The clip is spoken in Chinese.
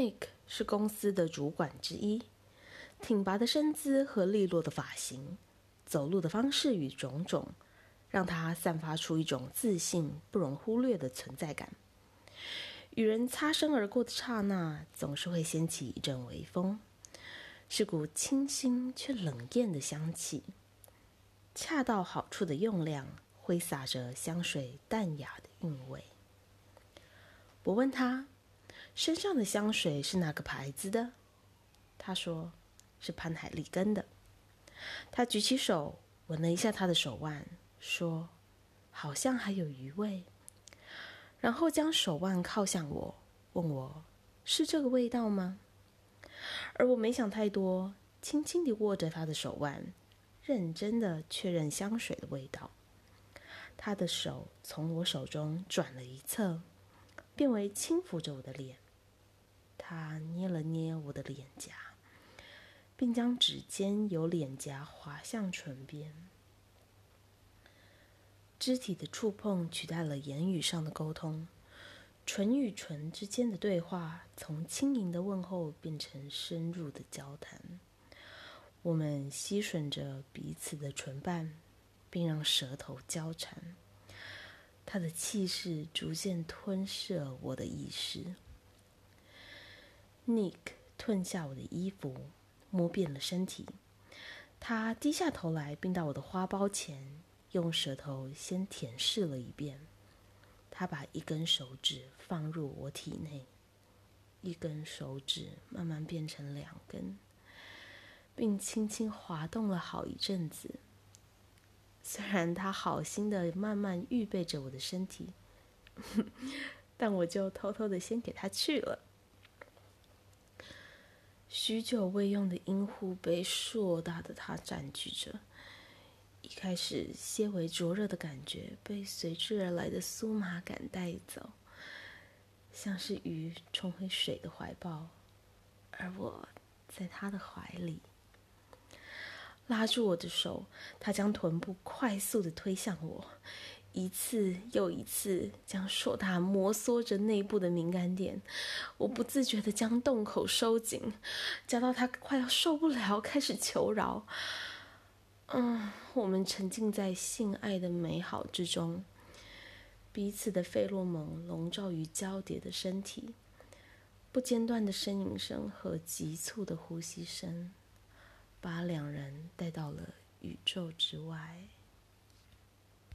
Nick 是公司的主管之一，挺拔的身姿和利落的发型，走路的方式与种种，让他散发出一种自信不容忽略的存在感。与人擦身而过的刹那，总是会掀起一阵微风，是股清新却冷艳的香气，恰到好处的用量，挥洒着香水淡雅的韵味。我问他，身上的香水是哪个牌子的？他说是潘海利根的。他举起手闻了一下他的手腕，说好像还有余味。然后将手腕靠向我，问我是这个味道吗？而我没想太多，轻轻地握着他的手腕，认真地确认香水的味道。他的手从我手中转了一侧，变为轻抚着我的脸。他捏了捏我的脸颊，并将指尖由脸颊滑向唇边。肢体的触碰取代了言语上的沟通，唇与唇之间的对话从轻盈的问候变成深入的交谈。我们吸吮着彼此的唇瓣，并让舌头交缠。他的气势逐渐吞噬了我的意识。Nick 吞下我的衣服，摸遍了身体。他低下头来，并到我的花苞前。用舌头先舔舐了一遍，他把一根手指放入我体内，一根手指慢慢变成两根，并轻轻滑动了好一阵子。虽然他好心的慢慢预备着我的身体，但我就偷偷的先给他去了。许久未用的阴户被硕大的他占据着。一开始些微灼热的感觉被随之而来的酥麻感带走，像是鱼冲回水的怀抱，而我在他的怀里，拉住我的手，他将臀部快速的推向我，一次又一次将硕大摩挲着内部的敏感点，我不自觉的将洞口收紧，夹到他快要受不了，开始求饶。嗯，我们沉浸在性爱的美好之中，彼此的费洛蒙笼罩于交叠的身体，不间断的呻吟声和急促的呼吸声，把两人到了宇宙之外。